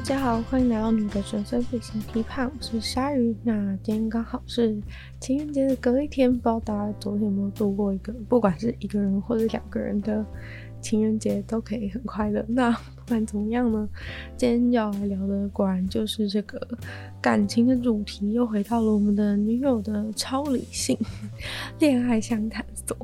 大家好，欢迎来到你的人生旅行批判，我是鲨鱼。那今天刚好是情人节的隔一天，不知道大家昨天有没有度过一个，不管是一个人或者两个人的。情人节都可以很快乐。那 不管怎么样呢，今天要来聊的果然就是这个感情的主题，又回到了我们的女友的超理性 恋爱相谈所。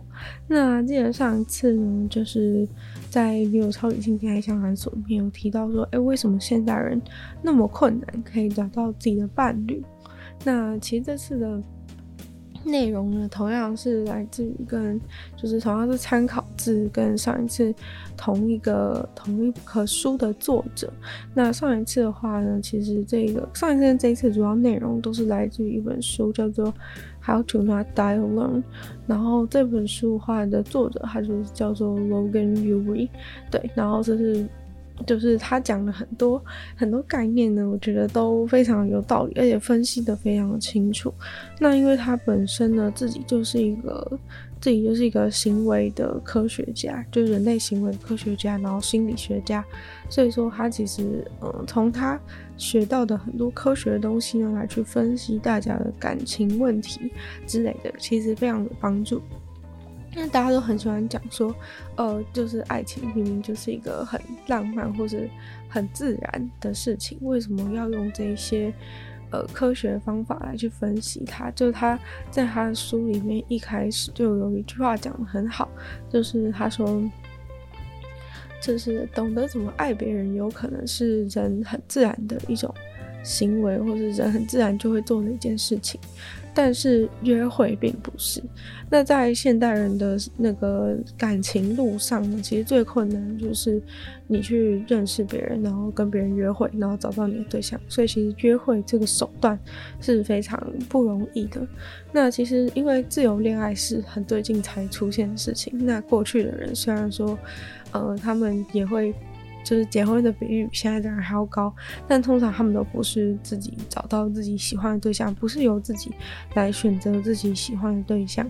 那记得上一次呢，就是在女友超理性恋爱相谈所里面有提到说，哎、为什么现代人那么困难可以找到自己的伴侣？那其实这次的。内容呢，同样是来自于跟，就是同样是参考自跟上一次同一个同一棵书的作者。那上一次的话呢，其实这个上一次跟这一次主要内容都是来自于一本书，叫做《How to Not Die Alone》。然后这本书画的作者，他就是叫做 Logan Ury。对，然后这是。就是他讲了很多很多概念呢，我觉得都非常有道理，而且分析得非常的清楚。那因为他本身呢，自己就是一个自己就是一个行为的科学家，就是人类行为科学家，然后心理学家，所以说他其实嗯，从他学到的很多科学的东西呢，来去分析大家的感情问题之类的，其实非常有帮助。那大家都很喜欢讲说，呃，就是爱情明明就是一个很浪漫或者很自然的事情，为什么要用这一些呃科学方法来去分析它？就他在他的书里面一开始就有一句话讲得很好，就是他说，就是懂得怎么爱别人，有可能是人很自然的一种行为，或是人很自然就会做的一件事情。但是约会并不是。那在现代人的那个感情路上呢，其实最困难就是你去认识别人，然后跟别人约会，然后找到你的对象。所以其实约会这个手段是非常不容易的。那其实因为自由恋爱是很最近才出现的事情。那过去的人虽然说，呃，他们也会。就是结婚的比率比现在的人还要高，但通常他们都不是自己找到自己喜欢的对象，不是由自己来选择自己喜欢的对象。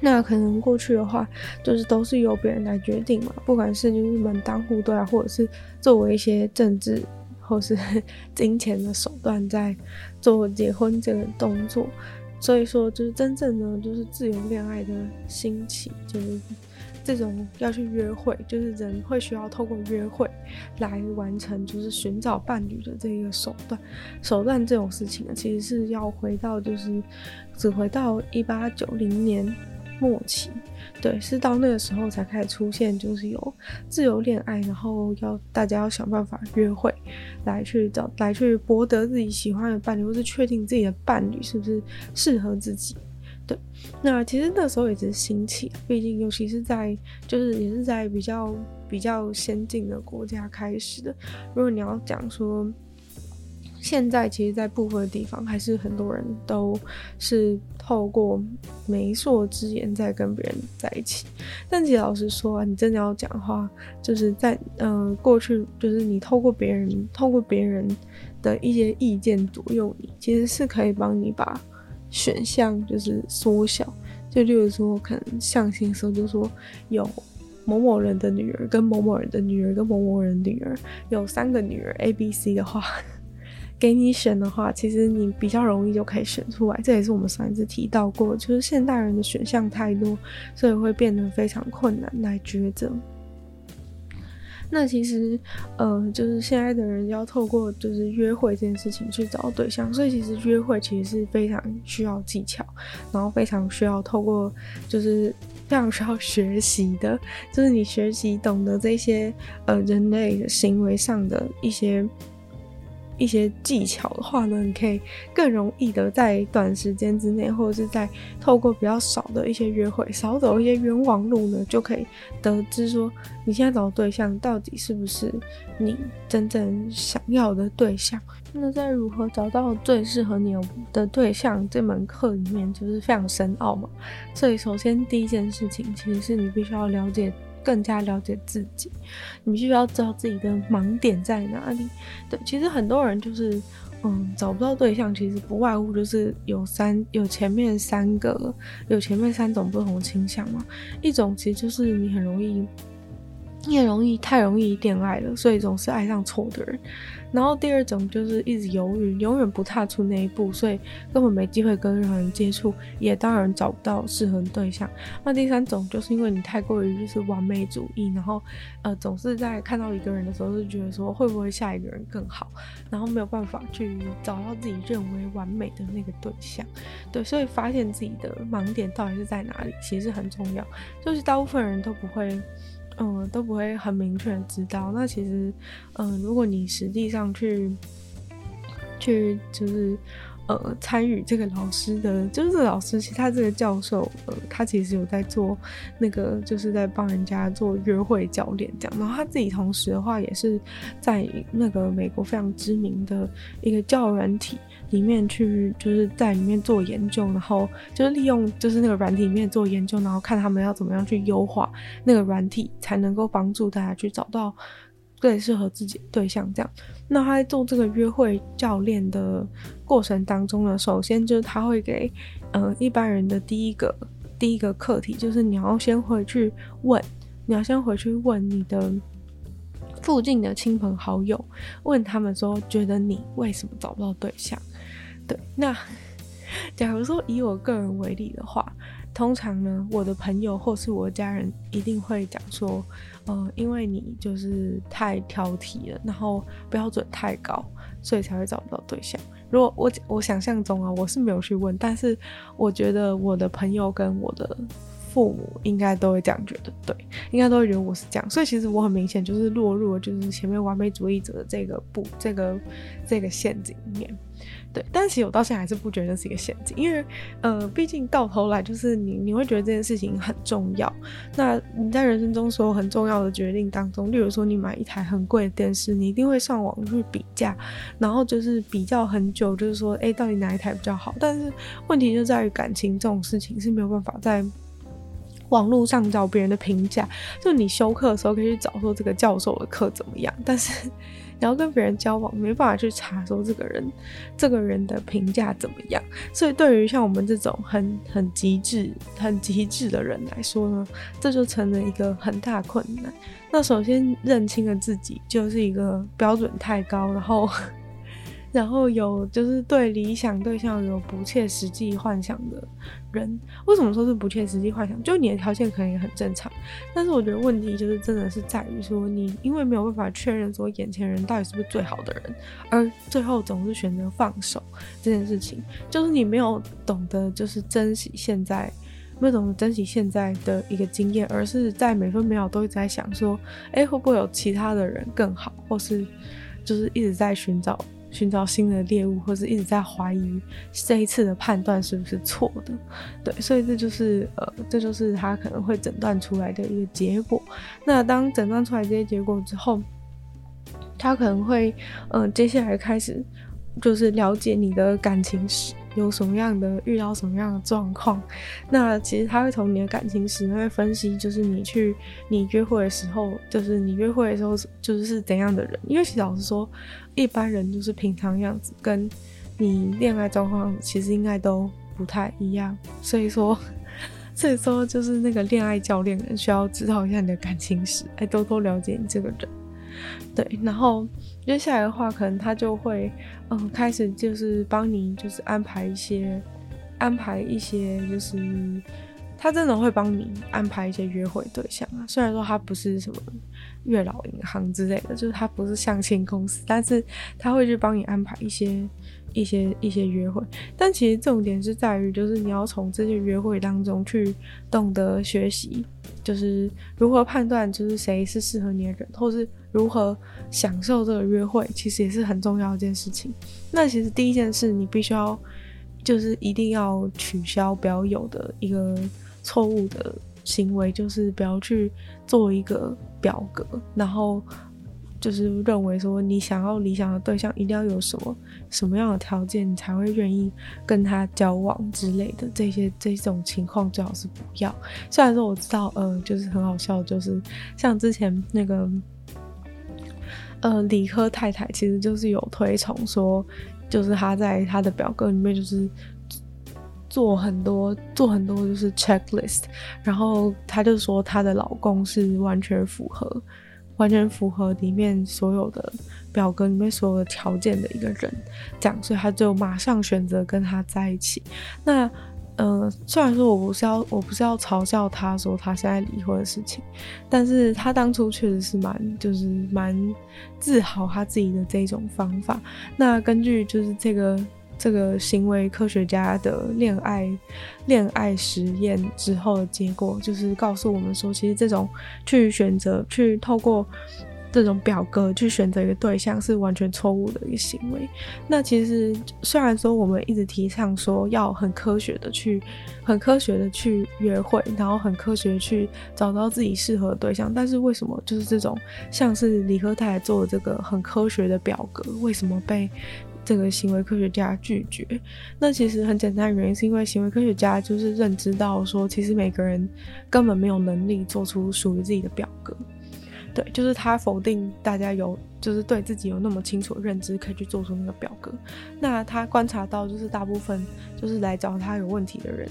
那可能过去的话，就是都是由别人来决定嘛，不管是就是门当户对啊，或者是作为一些政治或是 金钱的手段在做结婚这个动作。所以说，就是真正的就是自由恋爱的兴起，就是。这种要去约会，就是人会需要透过约会来完成，就是寻找伴侣的这一个手段。手段这种事情呢，其实是要回到，就是只回到一八九零年末期，对，是到那个时候才开始出现，就是有自由恋爱，然后要大家要想办法约会，来去找，来去博得自己喜欢的伴侣，或是确定自己的伴侣是不是适合自己。对，那其实那时候也是兴起，毕竟尤其是在就是也是在比较比较先进的国家开始的。如果你要讲说，现在其实，在部分的地方还是很多人都是透过媒妁之言在跟别人在一起。但其实老实说啊，你真的要讲话，就是在呃过去，就是你透过别人透过别人的一些意见左右你，其实是可以帮你把。选项就是缩小，就例如说，可能象形的时候就说有某某人的女儿跟某某人的女儿跟某某人女儿，有三个女儿 A、B、C 的话，给你选的话，其实你比较容易就可以选出来。这也是我们上一次提到过，就是现代人的选项太多，所以会变得非常困难来抉择。那其实，呃，就是现在的人要透过就是约会这件事情去找对象，所以其实约会其实是非常需要技巧，然后非常需要透过就是非常需要学习的，就是你学习懂得这些呃人类的行为上的一些一些技巧的话呢，你可以更容易的在短时间之内，或者是在透过比较少的一些约会，少走一些冤枉路呢，就可以得知说你现在找的对象到底是不是你真正想要的对象。那在如何找到最适合你的对象这门课里面，就是非常深奥嘛。所以首先第一件事情，其实是你必须要了解。更加了解自己，你必须要知道自己的盲点在哪里。对，其实很多人就是，嗯，找不到对象，其实不外乎就是有三，有前面三个，有前面三种不同的倾向嘛。一种其实就是你很容易，你很容易太容易恋爱了，所以总是爱上错的人。然后第二种就是一直犹豫，永远不踏出那一步，所以根本没机会跟任何人接触，也当然找不到适合的对象。那第三种就是因为你太过于就是完美主义，然后呃总是在看到一个人的时候就觉得说会不会下一个人更好，然后没有办法去找到自己认为完美的那个对象。对，所以发现自己的盲点到底是在哪里，其实很重要。就是大部分人都不会。嗯，都不会很明确的知道。那其实，嗯，如果你实际上去，去就是。呃，参与这个老师的，就是老师，其实他这个教授，呃，他其实有在做那个，就是在帮人家做约会教练这样。然后他自己同时的话，也是在那个美国非常知名的一个教软体里面去，就是在里面做研究，然后就是利用就是那个软体里面做研究，然后看他们要怎么样去优化那个软体，才能够帮助大家去找到。最适合自己的对象，这样。那他在做这个约会教练的过程当中呢，首先就是他会给，呃，一般人的第一个第一个课题，就是你要先回去问，你要先回去问你的附近的亲朋好友，问他们说，觉得你为什么找不到对象？对，那 假如说以我个人为例的话。通常呢，我的朋友或是我的家人一定会讲说，呃，因为你就是太挑剔了，然后标准太高，所以才会找不到对象。如果我我想象中啊，我是没有去问，但是我觉得我的朋友跟我的父母应该都会这样觉得，对，应该都会觉得我是这样。所以其实我很明显就是落入了就是前面完美主义者的这个不这个这个陷阱里面。对，但其实我到现在还是不觉得这是一个陷阱，因为，呃，毕竟到头来就是你，你会觉得这件事情很重要。那你在人生中所有很重要的决定当中，例如说你买一台很贵的电视，你一定会上网去比价，然后就是比较很久，就是说，哎，到底哪一台比较好？但是问题就在于感情这种事情是没有办法在网络上找别人的评价。就你修课的时候可以去找说这个教授的课怎么样，但是。你要跟别人交往，没办法去查说这个人，这个人的评价怎么样。所以对于像我们这种很很极致、很极致的人来说呢，这就成了一个很大困难。那首先认清了自己就是一个标准太高，然后。然后有就是对理想对象有不切实际幻想的人，为什么说是不切实际幻想？就你的条件可能也很正常，但是我觉得问题就是真的是在于说你因为没有办法确认说眼前人到底是不是最好的人，而最后总是选择放手这件事情，就是你没有懂得就是珍惜现在，没有懂得珍惜现在的一个经验，而是在每分每秒都一直在想说，哎，会不会有其他的人更好，或是就是一直在寻找。寻找新的猎物，或是一直在怀疑这一次的判断是不是错的，对，所以这就是呃，这就是他可能会诊断出来的一个结果。那当诊断出来这些结果之后，他可能会嗯、接下来开始就是了解你的感情史。有什么样的遇到什么样的状况，那其实他会从你的感情史会分析，就是你去你约会的时候，就是你约会的时候就是是怎样的人。因为其实老实说，一般人就是平常样子，跟你恋爱状况其实应该都不太一样。所以说，所以说就是那个恋爱教练需要知道一下你的感情史，来多多了解你这个人。对，然后。接下来的话，可能他就会，嗯，开始就是帮你，就是安排一些，安排一些，就是他真的会帮你安排一些约会对象啊。虽然说他不是什么月老银行之类的，就是他不是相亲公司，但是他会去帮你安排一些、一些、一些约会。但其实重点是在于，就是你要从这些约会当中去懂得学习。就是如何判断就是谁是适合你的人，或是如何享受这个约会，其实也是很重要一件事情。那其实第一件事，你必须要就是一定要取消不要有的一个错误的行为，就是不要去做一个表格，然后。就是认为说，你想要理想的对象一定要有什么什么样的条件，你才会愿意跟他交往之类的这些这种情况最好是不要。虽然说我知道，呃，就是很好笑，就是像之前那个，呃，理科太太其实就是有推崇说，就是他在他的表格里面就是做很多做很多就是 checklist，然后她就说她的老公是完全符合。完全符合里面所有的表格里面所有的条件的一个人，这样，所以她就马上选择跟他在一起。那，呃，虽然说我不是要我不是要嘲笑他说他现在离婚的事情，但是他当初确实是蛮就是蛮自豪他自己的这种方法。那根据就是这个。这个行为科学家的恋爱恋爱实验之后的结果，就是告诉我们说，其实这种去选择、去透过这种表格去选择一个对象，是完全错误的一个行为。那其实虽然说我们一直提倡说要很科学的去、很科学的去约会，然后很科学的去找到自己适合的对象，但是为什么就是这种像是李科泰做的这个很科学的表格，为什么被？这个行为科学家拒绝，那其实很简单的原因是因为行为科学家就是认知到说，其实每个人根本没有能力做出属于自己的表格，对，就是他否定大家有，就是对自己有那么清楚的认知可以去做出那个表格。那他观察到，就是大部分就是来找他有问题的人，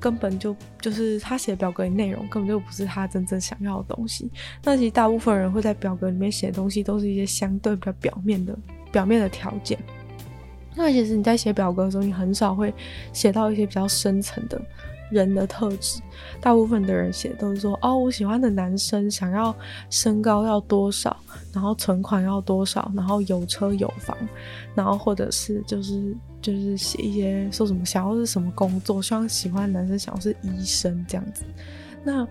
根本就就是他写表格的内容根本就不是他真正想要的东西。那其实大部分人会在表格里面写的东西，都是一些相对比较表面的表面的条件。那其实你在写表格的时候，你很少会写到一些比较深层的人的特质。大部分的人写都是说，哦，我喜欢的男生想要身高要多少，然后存款要多少，然后有车有房，然后或者是就是就是写一些说什么想要是什么工作，希望喜欢的男生想要是医生这样子。那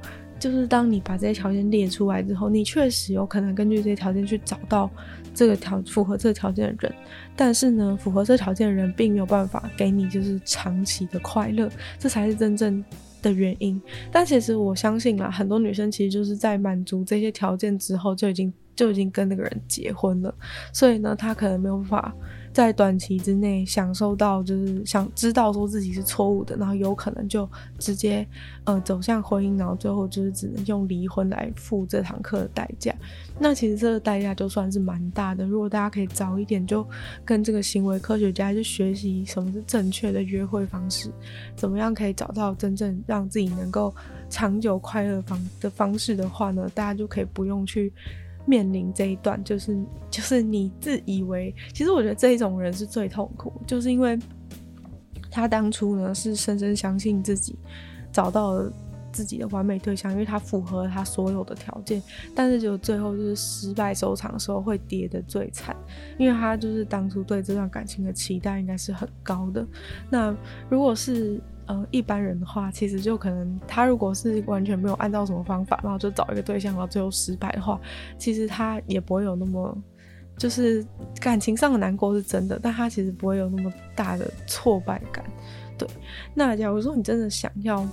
就是当你把这些条件列出来之后，你确实有可能根据这些条件去找到。这个条符合这个条件的人，但是呢，符合这条件的人并没有办法给你就是长期的快乐，这才是真正的原因。但其实我相信啊，很多女生其实就是在满足这些条件之后就已经就已经跟那个人结婚了，所以呢，她可能没有办法。在短期之内享受到，就是想知道说自己是错误的，然后有可能就直接呃走向婚姻，然后最后就是只能用离婚来付这堂课的代价。那其实这个代价就算是蛮大的。如果大家可以早一点就跟这个行为科学家去学习什么是正确的约会方式，怎么样可以找到真正让自己能够长久快乐方的方式的话呢，大家就可以不用去。面临这一段，就是就是你自以为，其实我觉得这一种人是最痛苦，就是因为他当初呢是深深相信自己找到了自己的完美对象，因为他符合他所有的条件，但是就最后就是失败收场的时候会跌得最惨，因为他就是当初对这段感情的期待应该是很高的。那如果是呃，一般人的话，其实就可能他如果是完全没有按照什么方法，然后就找一个对象，然后最后失败的话，其实他也不会有那么，就是感情上的难过是真的，但他其实不会有那么大的挫败感。对，那假如说你真的想要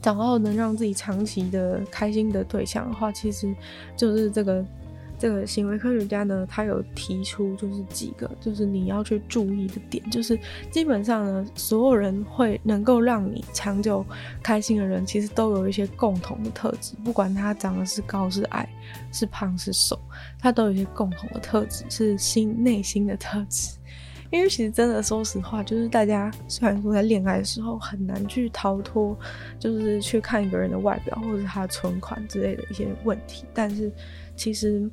找到能让自己长期的开心的对象的话，其实就是这个。这个行为科学家呢，他有提出就是几个，就是你要去注意的点，就是基本上呢，所有人会能够让你长久开心的人，其实都有一些共同的特质，不管他长得是高是矮，是胖是瘦，他都有一些共同的特质，是心内心的特质。因为其实真的说实话，就是大家虽然说在恋爱的时候很难去逃脱，就是去看一个人的外表或者他存款之类的一些问题，但是其实。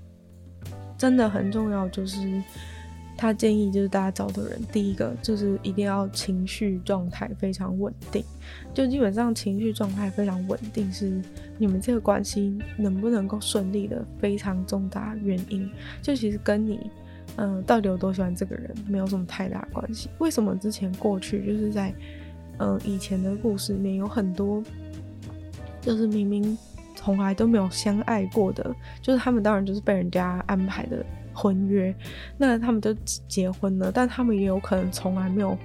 真的很重要，就是他建议，就是大家找的人，第一个就是一定要情绪状态非常稳定，就基本上情绪状态非常稳定是你们这个关系能不能够顺利的非常重大原因。就其实跟你，嗯、到底有多喜欢这个人没有什么太大关系。为什么之前过去就是在，嗯、以前的故事里面有很多。就是明明从来都没有相爱过的，就是他们当然就是被人家安排的婚约，那他们都结婚了，但他们也有可能从来没有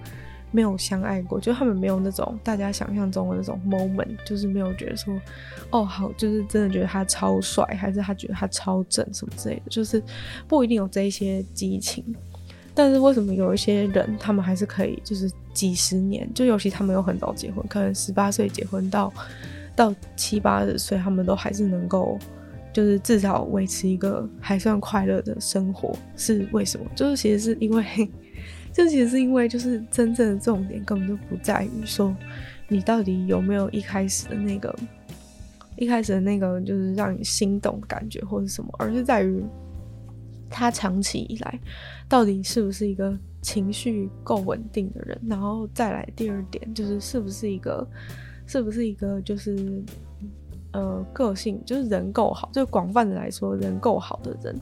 没有相爱过，就他们没有那种大家想象中的那种 moment，就是没有觉得说，哦好，就是真的觉得他超帅，还是他觉得他超正什么之类的，就是不一定有这一些激情。但是为什么有一些人他们还是可以，就是几十年，就尤其他们又很早结婚，可能十八岁结婚到到七八十岁，他们都还是能够，就是至少维持一个还算快乐的生活，是为什么？就是其实是因为。这其实是因为，就是真正的重点根本就不在于说你到底有没有一开始的那个，一开始的那个就是让你心动感觉或者什么，而是在于他长期以来到底是不是一个情绪够稳定的人。然后再来第二点就是是不是一个，是不是一个就是呃个性就是人够好，就广泛的来说人够好的人。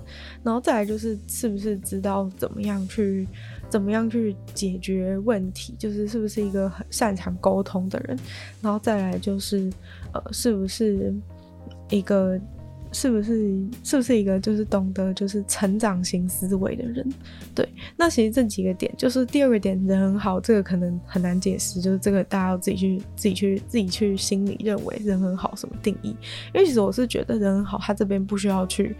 然后再来就是是不是知道怎么样去。怎么样去解决问题？就是是不是一个很擅长沟通的人，然后再来就是，呃，是不是一个，是不是是不是一个就是懂得就是成长型思维的人？对，那其实这几个点，就是第二个点人很好，这个可能很难解释，就是这个大家要自己去自己去自己去心里认为人很好什么定义？因为其实我是觉得人很好，他这边不需要去。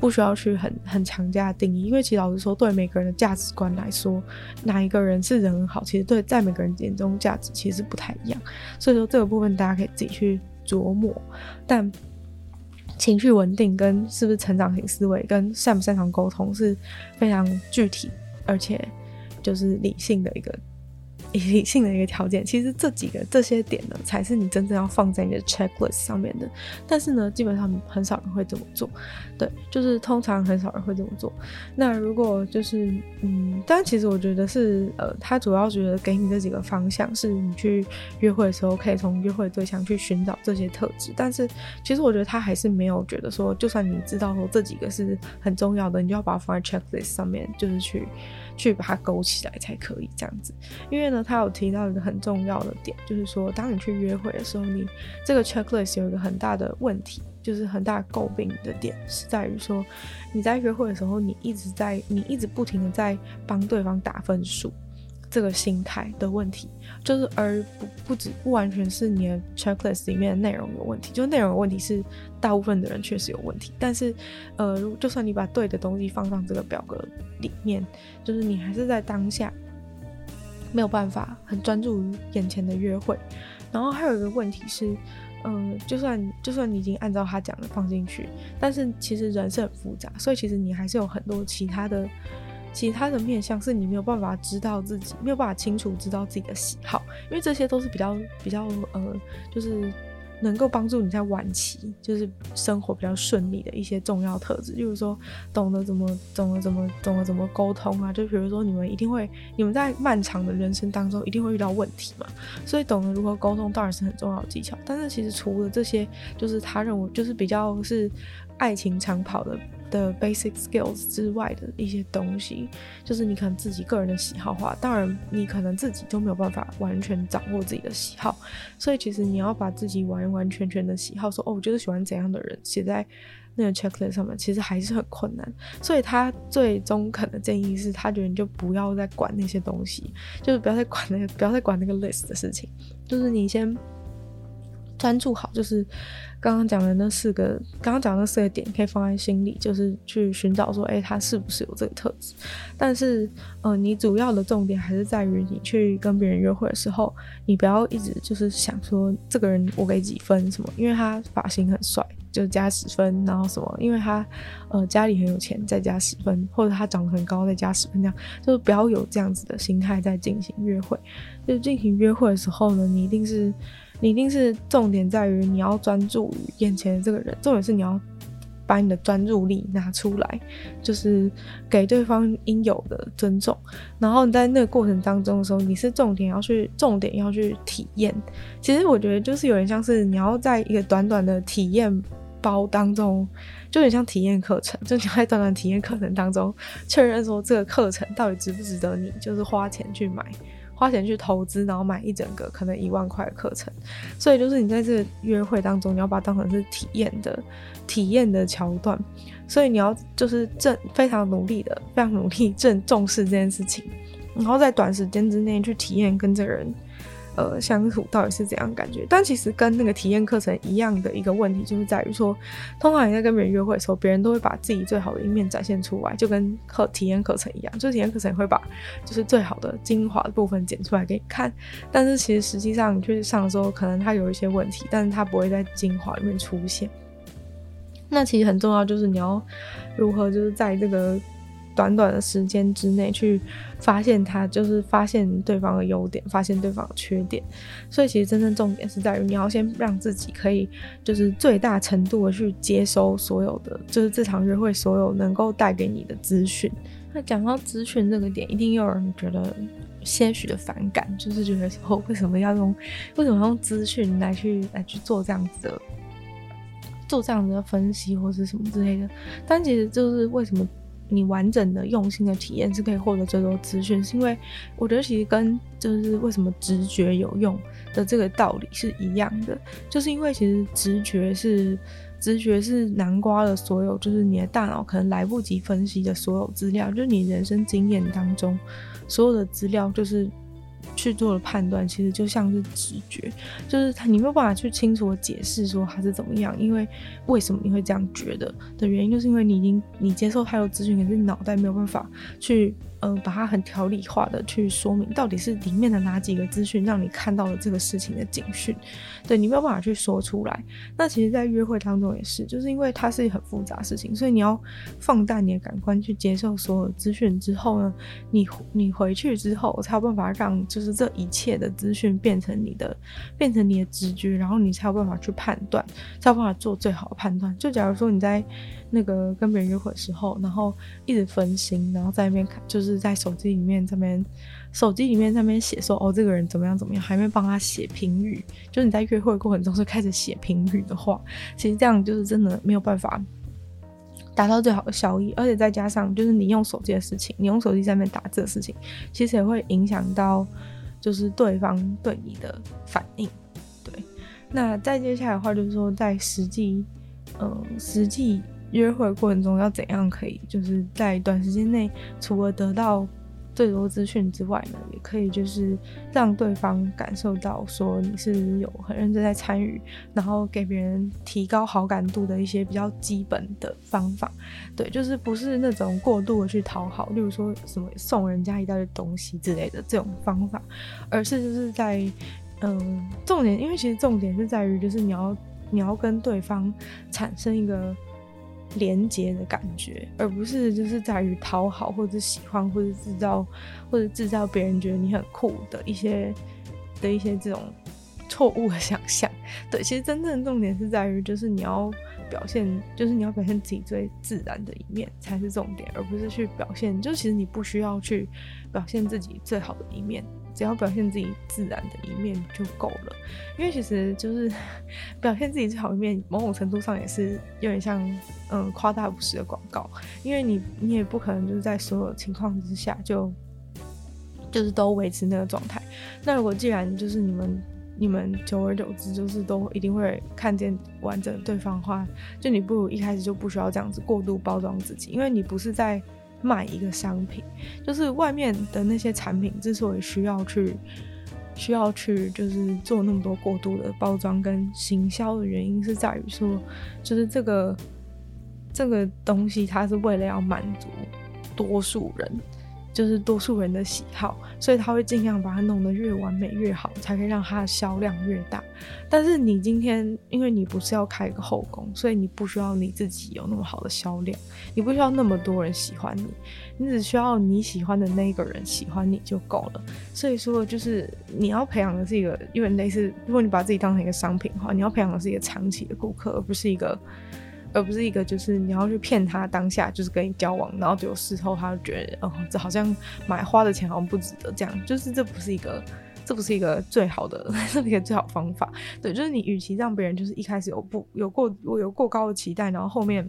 不需要去很很强加定义，因为其实老实说，对每个人的价值观来说，哪一个人是人很好，其实对在每个人眼中价值其实不太一样。所以说这个部分大家可以自己去琢磨。但情绪稳定跟是不是成长型思维跟擅不擅长沟通是非常具体，而且就是理性的一个。理性的一个条件，其实这几个这些点呢，才是你真正要放在你的 checklist 上面的。但是呢，基本上很少人会这么做。对，就是通常很少人会这么做。那如果就是嗯，但其实我觉得是呃，他主要觉得给你这几个方向，是你去约会的时候可以从约会对象去寻找这些特质。但是其实我觉得他还是没有觉得说，就算你知道说这几个是很重要的，你就要把它放在 checklist 上面，就是去。去把它勾起来才可以这样子，因为呢，他有提到一个很重要的点，就是说，当你去约会的时候，你这个 checklist 有一个很大的问题，就是很大诟病的点是在于说，你在约会的时候，你一直在，你一直不停的在帮对方打分数。这个心态的问题，就是而不不止不完全是你的 checklist 里面的内容有问题，就内容有问题是大部分的人确实有问题，但是呃，就算你把对的东西放上这个表格里面，就是你还是在当下没有办法很专注于眼前的约会。然后还有一个问题是，嗯、就算就算你已经按照他讲的放进去，但是其实人是很复杂，所以其实你还是有很多其他的。其他的面向是你没有办法知道自己，没有办法清楚知道自己的喜好，因为这些都是比较比较呃，就是能够帮助你在晚期就是生活比较顺利的一些重要特质，就是说懂得怎么懂得怎么懂得怎么沟通啊，就比如说你们一定会你们在漫长的人生当中一定会遇到问题嘛，所以懂得如何沟通当然是很重要的技巧。但是其实除了这些，就是他认为就是比较是爱情长跑的。的 basic skills 之外的一些东西，就是你可能自己个人的喜好化，当然你可能自己都没有办法完全掌握自己的喜好，所以其实你要把自己完完全全的喜好说哦，我就是喜欢怎样的人写在那个 checklist 上面，其实还是很困难。所以他最中肯的建议是他觉得你就不要再管那些东西，就是不要再管那个，不要再管那个 list 的事情，就是你先。专注好，就是刚刚讲的那四个，刚刚讲的那四个点，可以放在心里，就是去寻找说，哎、他是不是有这个特质？但是，呃，你主要的重点还是在于你去跟别人约会的时候，你不要一直就是想说这个人我给几分什么，因为他发型很帅，就加十分，然后什么，因为他呃家里很有钱，再加十分，或者他长得很高，再加十分，这样就不要有这样子的心态在进行约会。就进行约会的时候呢，你一定是。一定是重点在于你要专注于眼前的这个人，重点是你要把你的专注力拿出来，就是给对方应有的尊重。然后你在那个过程当中的时候，你是重点要去重点要去体验。其实我觉得就是有点像是你要在一个短短的体验包当中，就有点像体验课程，就你在短短体验课程当中确认说这个课程到底值不值得你就是花钱去买。花钱去投资，然后买一整个可能一万块的课程。所以就是你在这约会当中，你要把它当成是体验的体验的桥段。所以你要就是正非常努力的，非常努力正重视这件事情，然后在短时间之内去体验跟这个人。呃，相处到底是怎样感觉？但其实跟那个体验课程一样的一个问题，就是在于说，通常你在跟别人约会的时候，别人都会把自己最好的一面展现出来，就跟课体验课程一样，就体验课程也会把就是最好的精华的部分剪出来给你看。但是其实实际上你去上的时候，可能它有一些问题，但是它不会在精华里面出现。那其实很重要，就是你要如何就是在这个。短短的时间之内去发现他，就是发现对方的优点，发现对方的缺点。所以其实真正重点是在于你要先让自己可以，就是最大程度的去接收所有的，就是这场约会所有能够带给你的资讯。那讲到资讯这个点，一定有人觉得些许的反感，就是觉得说为什么要用，为什么要用资讯来去来去做这样子的，做这样子的分析或是什么之类的。但其实就是为什么？你完整的、用心的体验是可以获得最多资讯，是因为我觉得其实跟就是为什么直觉有用的这个道理是一样的，就是因为其实直觉是直觉是南瓜的所有，就是你的大脑可能来不及分析的所有资料，就是你人生经验当中所有的资料，就是。去做的判断，其实就像是直觉，就是他你没有办法去清楚的解释说他是怎么样，因为为什么你会这样觉得的原因，就是因为你已经你接受太多资讯，可是你脑袋没有办法去。嗯，把它很条理化的去说明，到底是里面的哪几个资讯让你看到了这个事情的警讯，对，你没有办法去说出来。那其实，在约会当中也是，就是因为它是很复杂的事情，所以你要放大你的感官去接受所有资讯之后呢，你你回去之后才有办法让就是这一切的资讯变成你的，变成你的直觉，然后你才有办法去判断，才有办法做最好的判断。就假如说你在。那个跟别人约会的时候，然后一直分心，然后在那边看，就是在手机里面这边，手机里面那边写说，哦，这个人怎么样怎么样，还没帮他写评语。就是你在约会过程中是开始写评语的话，其实这样就是真的没有办法达到最好的效益，而且再加上就是你用手机的事情，你用手机在那边打字的事情，其实也会影响到就是对方对你的反应。对，那再接下来的话就是说，在实际，嗯、实际。约会过程中要怎样可以，就是在短时间内，除了得到最多资讯之外呢，也可以就是让对方感受到说你是有很认真在参与，然后给别人提高好感度的一些比较基本的方法。对，就是不是那种过度的去讨好，例如说什么送人家一大堆东西之类的这种方法，而是就是在嗯，重点，因为其实重点是在于就是你要你要跟对方产生一个。连接的感觉，而不是就是在于讨好或者喜欢或者制造或者制造别人觉得你很酷的一些的一些这种错误的想象。对，其实真正的重点是在于，就是你要表现，就是你要表现自己最自然的一面才是重点，而不是去表现。就其实你不需要去表现自己最好的一面。只要表现自己自然的一面就够了，因为其实就是 表现自己最好一面，某种程度上也是有点像嗯夸大不实的广告，因为你你也不可能就是在所有情况之下就就是都维持那个状态。那如果既然就是你们你们久而久之就是都一定会看见完整对方的话，就你不如一开始就不需要这样子过度包装自己，因为你不是在。卖一个商品，就是外面的那些产品之所以需要去需要去就是做那么多过度的包装跟行销的原因，是在于说，就是这个这个东西它是为了要满足多数人。就是多数人的喜好，所以他会尽量把它弄得越完美越好，才可以让它的销量越大。但是你今天，因为你不是要开一个后宫，所以你不需要你自己有那么好的销量，你不需要那么多人喜欢你，你只需要你喜欢的那个人喜欢你就够了。所以说，就是你要培养的是一个，因为类似，如果你把自己当成一个商品的话，你要培养的是一个长期的顾客，而不是一个。而不是一个，就是你要去骗他当下就是跟你交往，然后就事后他就觉得，哦，这好像买花的钱好像不值得，这样就是这不是一个，这不是一个最好的，这是一个最好方法。对，就是你与其让别人就是一开始有不有过我有过高的期待，然后后面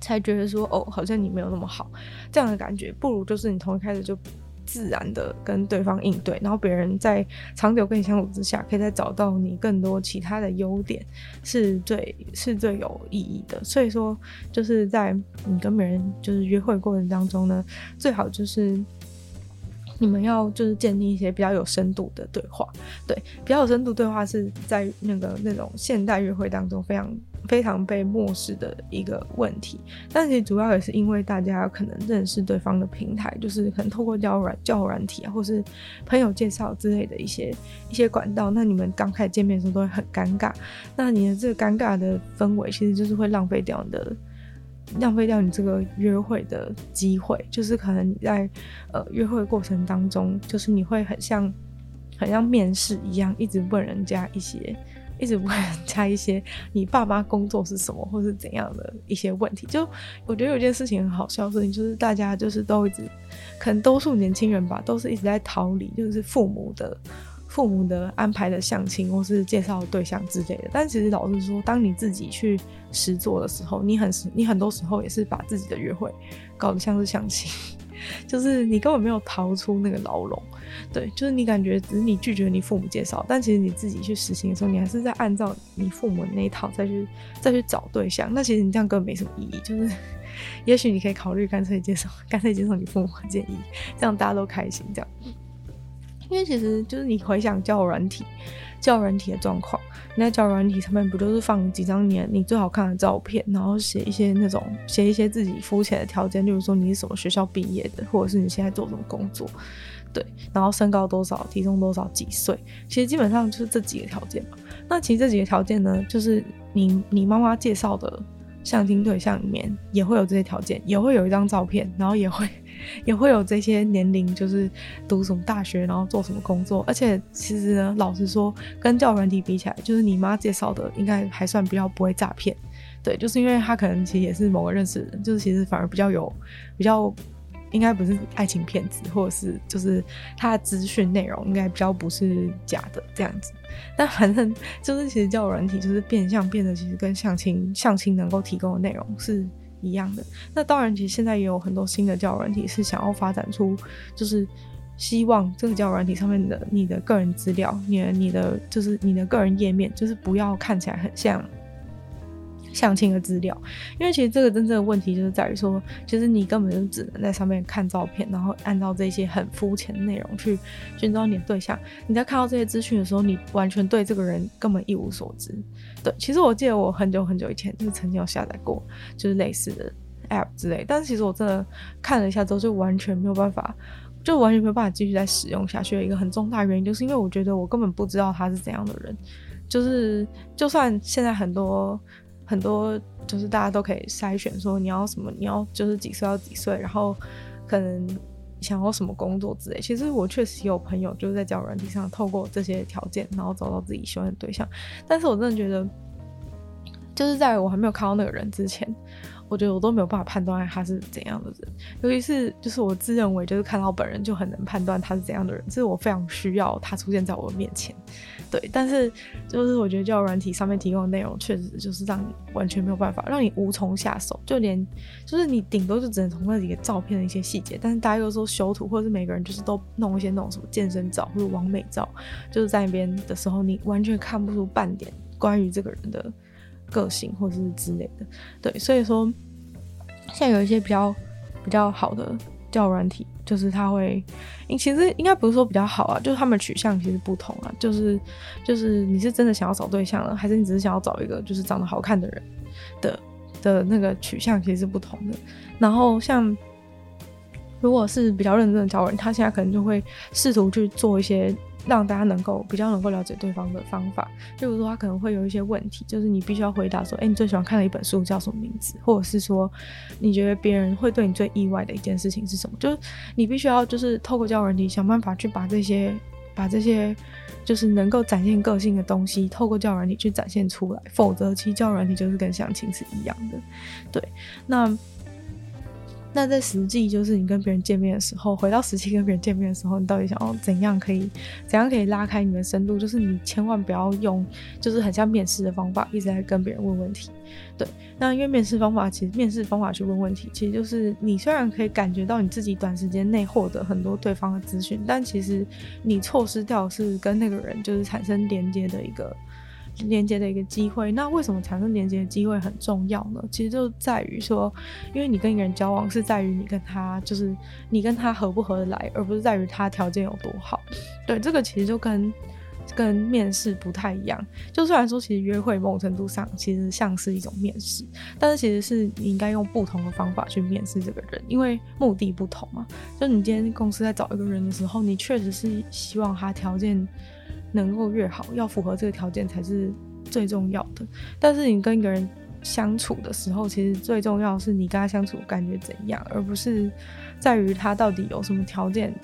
才觉得说，哦，好像你没有那么好这样的感觉，不如就是你从一开始就自然的跟对方应对，然后别人在长久跟你相处之下，可以再找到你更多其他的优点，是最是最有意义的。所以说，就是在你跟别人就是约会过程当中呢，最好就是。你们要就是建立一些比较有深度的对话，对，比较有深度对话是在那个那种现代约会当中非常非常被漠视的一个问题。但其实主要也是因为大家可能认识对方的平台，就是可能透过交软交软体啊，或是朋友介绍之类的一些一些管道。那你们刚开始见面的时候都会很尴尬，那你的这个尴尬的氛围其实就是会浪费掉你的。浪费掉你这个约会的机会，就是可能你在呃约会过程当中，就是你会很像很像面试一样，一直问人家一些，一直问人家一些你爸妈工作是什么，或是怎样的一些问题。就我觉得有件事情很好笑的事情，就是大家就是都一直，可能多数年轻人吧，都是一直在逃离，就是父母的。父母的安排的相亲或是介绍对象之类的，但其实老实说，当你自己去实做的时候，你很你很多时候也是把自己的约会搞得像是相亲，就是你根本没有逃出那个牢笼。对，就是你感觉只是你拒绝你父母介绍，但其实你自己去实行的时候，你还是在按照你父母那一套再去再去找对象。那其实你这样根本没什么意义。就是 也许你可以考虑干脆接受干脆接受你父母的建议，这样大家都开心。这样。因为其实就是你回想交友软体，交友软体的状况，你在交友软体上面不就是放几张你你最好看的照片，然后写一些那种写一些自己肤浅的条件，例如说你是什么学校毕业的，或者是你现在做什么工作，对，然后身高多少，体重多少，几岁，其实基本上就是这几个条件嘛。那其实这几个条件呢，就是你你妈妈介绍的相亲对象里面也会有这些条件，也会有一张照片，然后也会。也会有这些年龄，就是读什么大学，然后做什么工作。而且其实呢，老实说，跟交友软体比起来，就是你妈介绍的，应该还算比较不会诈骗。对，就是因为他可能其实也是某个认识的人，就是其实反而比较有，比较应该不是爱情骗子，或者是就是他的资讯内容应该比较不是假的这样子。但反正就是其实交友软体就是变相变得其实跟相亲相亲能够提供的内容是。一样的，那当然，其实现在也有很多新的交友软体是想要发展出，就是希望这个交友软体上面的你的个人资料，你的你的就是你的个人页面，就是不要看起来很像。相亲的资料，因为其实这个真正的问题就是在于说，其实你根本就只能在上面看照片，然后按照这些很肤浅的内容去寻找你的对象。你在看到这些资讯的时候，你完全对这个人根本一无所知。对，其实我记得我很久很久以前就是曾经有下载过就是类似的 app 之类，但是其实我真的看了一下之后，就完全没有办法，就完全没有办法继续再使用下去。有一个很重大原因就是因为我觉得我根本不知道他是怎样的人，就是就算现在很多。很多就是大家都可以筛选说你要什么，你要就是几岁到几岁，然后可能想要什么工作之类。其实我确实有朋友就是在交友软件上透过这些条件，然后找到自己喜欢的对象。但是我真的觉得，就是在我还没有看到那个人之前。我觉得我都没有办法判断他是怎样的人，尤其是就是我自认为就是看到本人就很能判断他是怎样的人，这是我非常需要他出现在我的面前。对，但是就是我觉得交友软体上面提供的内容确实就是让你完全没有办法，让你无从下手，就连就是你顶多就只能从那几个照片的一些细节，但是大家又说修图，或者是每个人就是都弄一些那种什么健身照或者完美照，就是在那边的时候你完全看不出半点关于这个人的。个性或者是之类的，对，所以说，现在有一些比较比较好的交友软体，就是他会，其实应该不是说比较好啊，就是他们取向其实不同啊，就是就是你是真的想要找对象了，还是你只是想要找一个就是长得好看的人的的那个取向其实是不同的。然后像如果是比较认真的教人，他现在可能就会试图去做一些。让大家能够比较能够了解对方的方法，就比如说他可能会有一些问题，就是你必须要回答说，哎，你最喜欢看的一本书叫什么名字？或者是说，你觉得别人会对你最意外的一件事情是什么？就是你必须要就是透过交友软体想办法去把这些把这些就是能够展现个性的东西，透过教软体去展现出来，否则其实教软体就是跟相亲是一样的。对，那。那在实际就是你跟别人见面的时候，回到实际跟别人见面的时候，你到底想要怎样可以怎样可以拉开你们深度？就是你千万不要用就是很像面试的方法一直在跟别人问问题。对，那因为面试方法其实面试方法去问问题，其实就是你虽然可以感觉到你自己短时间内获得很多对方的资讯，但其实你错失掉是跟那个人就是产生连接的一个。连接的一个机会，那为什么产生连接的机会很重要呢？其实就在于说，因为你跟一个人交往是在于你跟他，就是你跟他合不合得来，而不是在于他条件有多好。对，这个其实就跟跟面试不太一样。就虽然说其实约会某种程度上其实像是一种面试，但是其实是你应该用不同的方法去面试这个人，因为目的不同嘛。就你今天公司在找一个人的时候，你确实是希望他条件。能够越好，要符合这个条件才是最重要的。但是你跟一个人相处的时候，其实最重要是你跟他相处感觉怎样，而不是在于他到底有什么条件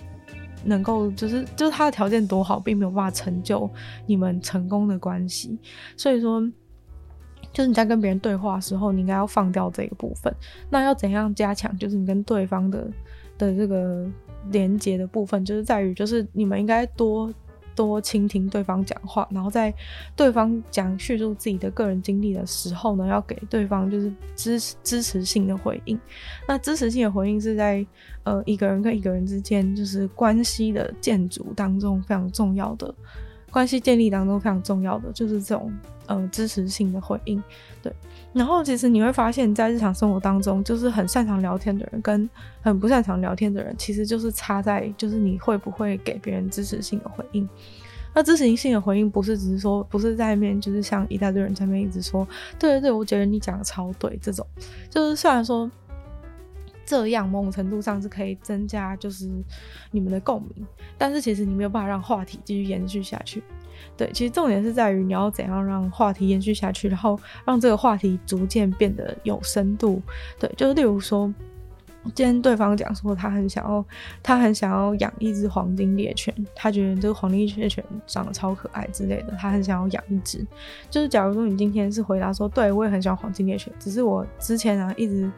能够，就是就是他的条件多好，并没有办法成就你们成功的关系。所以说，就是你在跟别人对话的时候，你应该要放掉这个部分。那要怎样加强？就是你跟对方的的这个连接的部分，就是在于，就是你们应该多。多倾听对方讲话，然后在对方讲叙述自己的个人经历的时候呢，要给对方就是支持支持性的回应。那支持性的回应是在呃一个人跟一个人之间就是关系的建筑当中非常重要的，关系建立当中非常重要的就是这种呃支持性的回应，对。然后其实你会发现，在日常生活当中，就是很擅长聊天的人跟很不擅长聊天的人，其实就是差在就是你会不会给别人支持性的回应。那支持性的回应不是只是说，不是在面就是像一大堆人在面一直说，对对对，我觉得你讲的超对这种，就是虽然说这样某种程度上是可以增加就是你们的共鸣，但是其实你没有办法让话题继续延续下去。对，其实重点是在于你要怎样让话题延续下去，然后让这个话题逐渐变得有深度。对，就是例如说，今天对方讲说他很想要，他很想要养一只黄金猎犬，他觉得这个黄金猎犬长得超可爱之类的，他很想要养一只。就是假如说你今天是回答说，对，我也很喜欢黄金猎犬，只是我之前啊一直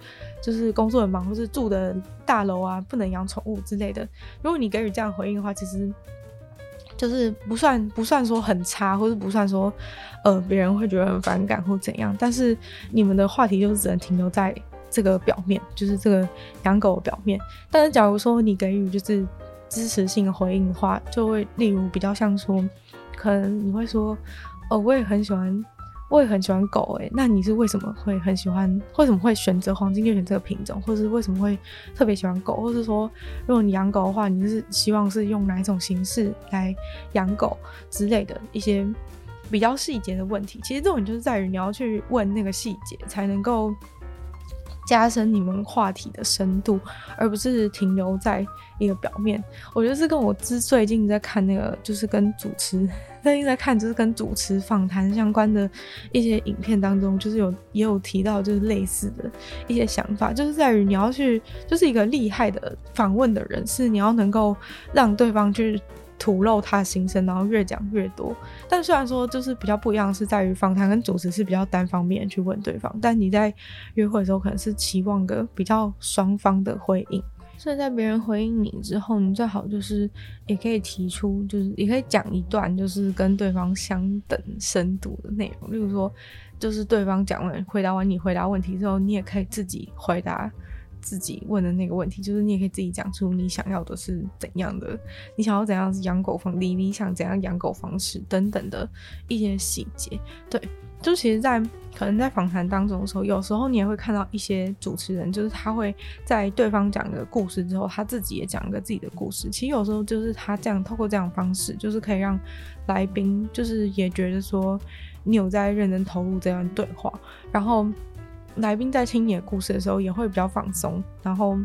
就是工作很忙，或是住的大楼啊不能养宠物之类的。如果你给予这样回应的话，其实。就是不算不算说很差，或是不算说，呃，别人会觉得很反感或怎样。但是你们的话题就是只能停留在这个表面，就是这个养狗的表面。但是假如说你给予就是支持性的回应的话，就会例如比较像说，可能你会说，哦，我也很喜欢。我也很喜欢狗诶，那你是为什么会很喜欢？为什么会选择黄金猎犬这个品种，或是为什么会特别喜欢狗？或是说，如果你养狗的话，你是希望是用哪一种形式来养狗之类的一些比较细节的问题？其实这种就是在于你要去问那个细节，才能够。加深你们话题的深度，而不是停留在一个表面。我觉得是跟我之最近在看那个，就是跟主持最近在看，就是跟主持访谈相关的一些影片当中，就是有也有提到，就是类似的一些想法，就是在于你要去，就是一个厉害的访问的人，是你要能够让对方去。吐露他的心声，然后越讲越多。但虽然说就是比较不一样，是在于访谈跟主持是比较单方面去问对方，但你在约会的时候可能是期望个比较双方的回应。所以在别人回应你之后，你最好就是也可以提出，就是也可以讲一段就是跟对方相等深度的内容。例如说，就是对方讲完回答完你回答问题之后，你也可以自己回答。自己问的那个问题，就是你也可以自己讲出你想要的是怎样的，你想要怎样养狗方，你你想怎样养狗方式等等的一些细节。对，就其实，在可能在访谈当中的时候，有时候你也会看到一些主持人，就是他会在对方讲个故事之后，他自己也讲一个自己的故事。其实有时候就是他这样透过这样的方式，就是可以让来宾就是也觉得说你有在认真投入这样对话，然后。来宾在听你的故事的时候也会比较放松，然后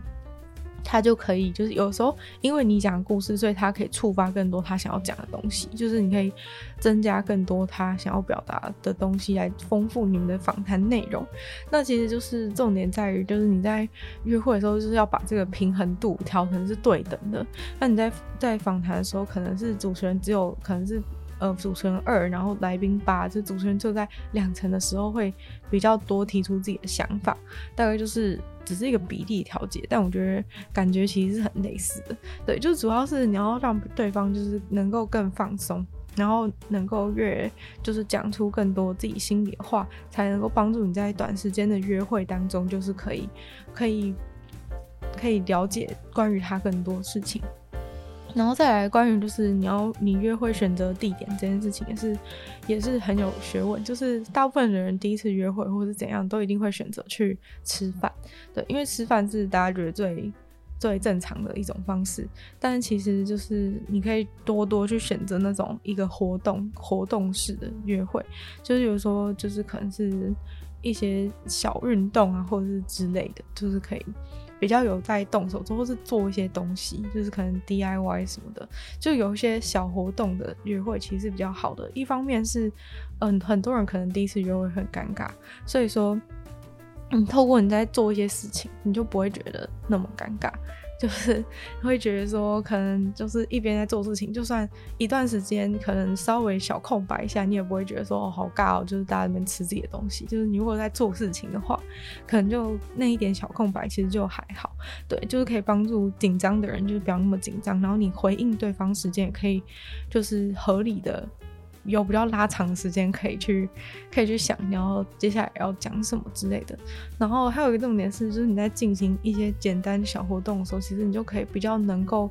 他就可以就是有时候因为你讲故事，所以他可以触发更多他想要讲的东西，就是你可以增加更多他想要表达的东西来丰富你们的访谈内容。那其实就是重点在于，就是你在约会的时候就是要把这个平衡度调成是对等的。那你在在访谈的时候，可能是主持人只有可能是。呃主持人二，然后来宾八，就主持人就在两层的时候会比较多提出自己的想法，大概就是只是一个比例调节，但我觉得感觉其实是很类似的，对，就主要是你要让对方就是能够更放松。然后能够越就是讲出更多自己心里的话，才能够帮助你在短时间的约会当中，就是可以可以可以了解关于他更多事情。然后再来关于就是你要你约会选择地点这件事情，也是也是很有学问。就是大部分的人第一次约会或是怎样，都一定会选择去吃饭，对，因为吃饭是大家觉得最。最正常的一种方式，但是其实就是你可以多多去选择那种一个活动活动式的约会，就是有时候就是可能是一些小运动啊，或者是之类的，就是可以比较有在动手做，或是做一些东西，就是可能 DIY 什么的，就有一些小活动的约会其实比较好的。一方面是，嗯，很多人可能第一次约会很尴尬，所以说。你透过你在做一些事情，你就不会觉得那么尴尬，就是会觉得说，可能就是一边在做事情，就算一段时间可能稍微小空白一下，你也不会觉得说哦好尬哦，就是大家在那边吃自己的东西。就是你如果在做事情的话，可能就那一点小空白其实就还好，对，就是可以帮助紧张的人就是不要那么紧张，然后你回应对方时间也可以就是合理的。有比较拉长时间可以去，可以去想，然后接下来要讲什么之类的。然后还有一个重点是，就是你在进行一些简单小活动的时候，其实你就可以比较能够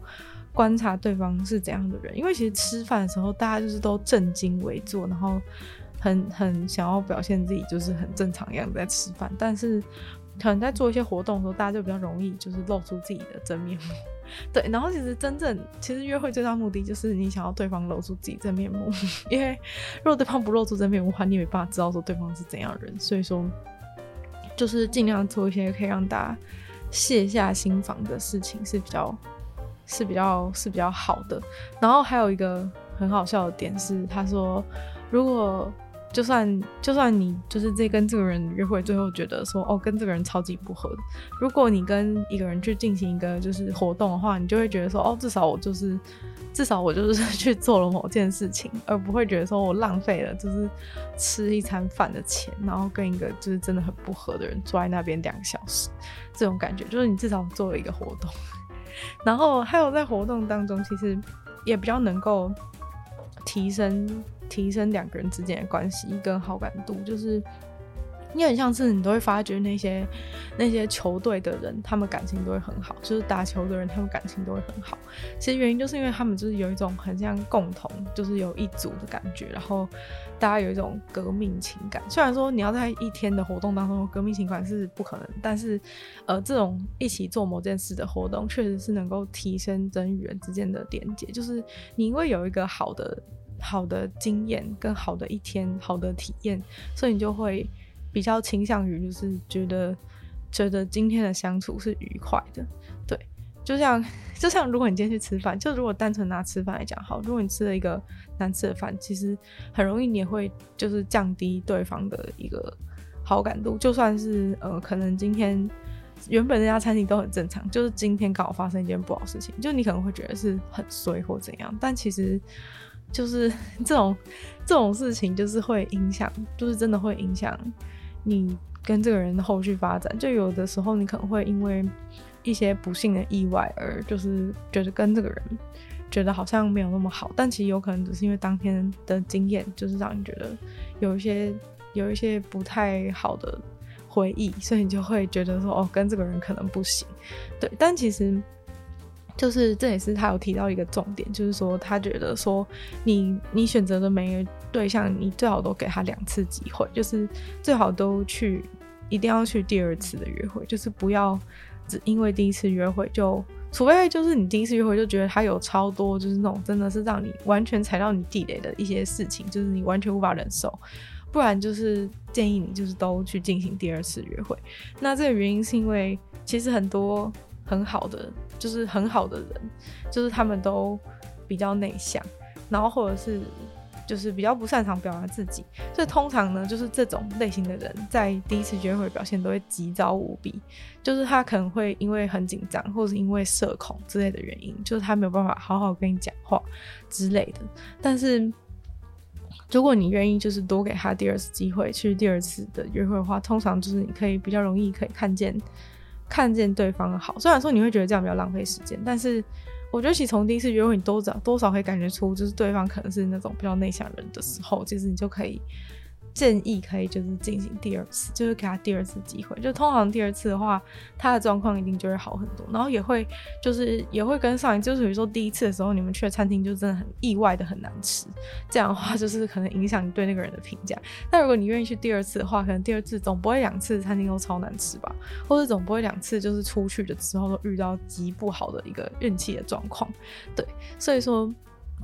观察对方是怎样的人。因为其实吃饭的时候，大家就是都正襟危坐，然后很很想要表现自己就是很正常一样在吃饭。但是可能在做一些活动的时候，大家就比较容易就是露出自己的真面目。对，然后其实真正其实约会最大目的就是你想要对方露出自己真面目，因为如果对方不露出真面目的话，你也没办法知道说对方是怎样人，所以说就是尽量做一些可以让大家卸下心防的事情是比较是比较是比较好的。然后还有一个很好笑的点是，他说如果。就算就算你就是这跟这个人约会，最后觉得说哦，跟这个人超级不合。如果你跟一个人去进行一个就是活动的话，你就会觉得说哦，至少我就是至少我就是去做了某件事情，而不会觉得说我浪费了就是吃一餐饭的钱，然后跟一个就是真的很不合的人坐在那边两个小时，这种感觉就是你至少做了一个活动。然后还有在活动当中，其实也比较能够提升。提升两个人之间的关系跟好感度，就是你很像是你都会发觉那些那些球队的人，他们感情都会很好，就是打球的人，他们感情都会很好。其实原因就是因为他们就是有一种很像共同，就是有一组的感觉，然后大家有一种革命情感。虽然说你要在一天的活动当中革命情感是不可能，但是呃，这种一起做某件事的活动，确实是能够提升人与人之间的连接。就是你因为有一个好的。好的经验跟好的一天，好的体验，所以你就会比较倾向于就是觉得觉得今天的相处是愉快的，对，就像 就像如果你今天去吃饭，就如果单纯拿吃饭来讲，好，如果你吃了一个难吃的饭，其实很容易你也会就是降低对方的一个好感度，就算是呃可能今天原本那家餐厅都很正常，就是今天刚好发生一件不好事情，就你可能会觉得是很衰或怎样，但其实。就是 这种这种事情，就是会影响，就是真的会影响你跟这个人的后续发展。就有的时候，你可能会因为一些不幸的意外而就是觉得跟这个人觉得好像没有那么好，但其实有可能只是因为当天的经验，就是让你觉得有一些有一些不太好的回忆，所以你就会觉得说哦，跟这个人可能不行。对，但其实。就是这也是他有提到一个重点，就是说他觉得说你你选择的每个对象，你最好都给他两次机会，就是最好都去，一定要去第二次的约会，就是不要只因为第一次约会就，除非就是你第一次约会就觉得他有超多就是那种真的是让你完全踩到你地雷的一些事情，就是你完全无法忍受，不然就是建议你就是都去进行第二次约会。那这个原因是因为其实很多。很好的，就是很好的人，就是他们都比较内向，然后或者是就是比较不擅长表达自己，所以通常呢，就是这种类型的人在第一次约会表现都会急躁无比，就是他可能会因为很紧张，或者是因为社恐之类的原因，就是他没有办法好好跟你讲话之类的。但是如果你愿意就是多给他第二次机会去第二次的约会的话，通常就是你可以比较容易可以看见看见对方的好。虽然说你会觉得这样比较浪费时间，但是我觉得其实从第一次约会你多少多少可以感觉出，就是对方可能是那种比较内向人的时候，其实你就可以。建议可以就是进行第二次，就是给他第二次机会。就通常第二次的话，他的状况一定就会好很多，然后也会就是也会跟上，就是比如说第一次的时候你们去的餐厅就真的很意外的很难吃，这样的话就是可能影响你对那个人的评价。但如果你愿意去第二次的话，可能第二次总不会两次餐厅都超难吃吧，或者总不会两次就是出去的时候都遇到极不好的一个运气的状况。对，所以说。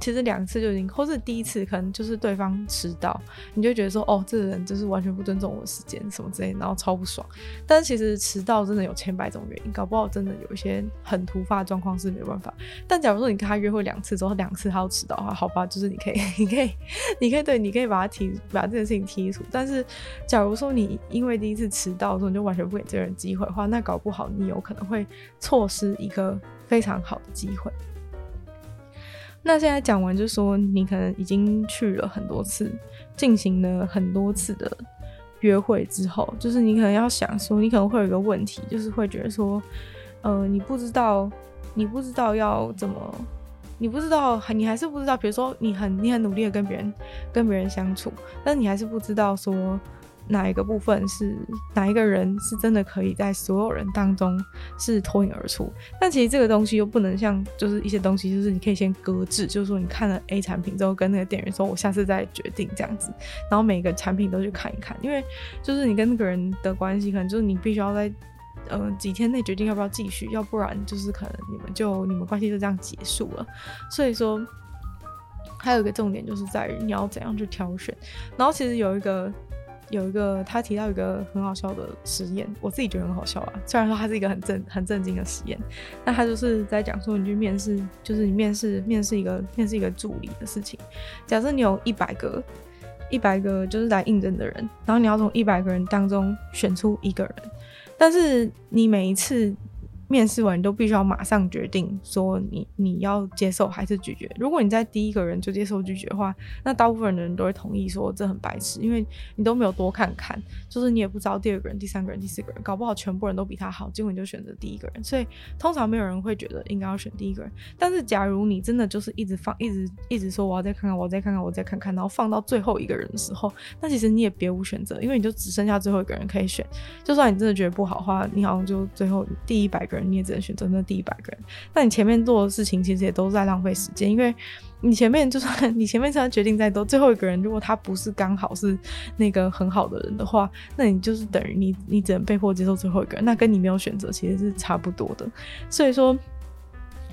其实两次就已经，或是第一次可能就是对方迟到，你就觉得说，哦，这个人就是完全不尊重我的时间什么之类，然后超不爽。但是其实迟到真的有千百种原因，搞不好真的有一些很突发状况是没办法。但假如说你跟他约会两次之后，两次他都迟到的话，好吧，就是你可以，你可以，你可以对，你可以把他提，把这件事情提出。但是假如说你因为第一次迟到的时候你就完全不给这个人机会的话，那搞不好你有可能会错失一个非常好的机会。那现在讲完，就是说你可能已经去了很多次，进行了很多次的约会之后，就是你可能要想说，你可能会有一个问题，就是会觉得说，呃，你不知道，你不知道要怎么，你不知道，你还是不知道，比如说你很你很努力的跟别人跟别人相处，但你还是不知道说。哪一个部分是哪一个人是真的可以在所有人当中是脱颖而出？但其实这个东西又不能像就是一些东西，就是你可以先搁置，就是说你看了 A 产品之后，跟那个店员说，我下次再决定这样子，然后每个产品都去看一看，因为就是你跟那个人的关系，可能就是你必须要在呃几天内决定要不要继续，要不然就是可能你们就你们关系就这样结束了。所以说，还有一个重点就是在于你要怎样去挑选。然后其实有一个。有一个他提到一个很好笑的实验，我自己觉得很好笑啊。虽然说他是一个很震很震惊的实验，那他就是在讲说，你去面试，就是你面试面试一个面试一个助理的事情。假设你有一百个一百个就是来应征的人，然后你要从一百个人当中选出一个人，但是你每一次。面试完你都必须要马上决定说你你要接受还是拒绝。如果你在第一个人就接受拒绝的话，那大部分的人都会同意说这很白痴，因为你都没有多看看，就是你也不知道第二个人、第三个人、第四个人，搞不好全部人都比他好，结果你就选择第一个人。所以通常没有人会觉得应该要选第一个人。但是假如你真的就是一直放、一直一直说我要再看看、我要再看看、我再看看，然后放到最后一个人的时候，那其实你也别无选择，因为你就只剩下最后一个人可以选。就算你真的觉得不好的话，你好像就最后第一百个人。你也只能选择那第一百个人，那你前面做的事情其实也都在浪费时间，因为你前面就算你前面虽然决定再多，最后一个人如果他不是刚好是那个很好的人的话，那你就是等于你你只能被迫接受最后一个人，那跟你没有选择其实是差不多的。所以说，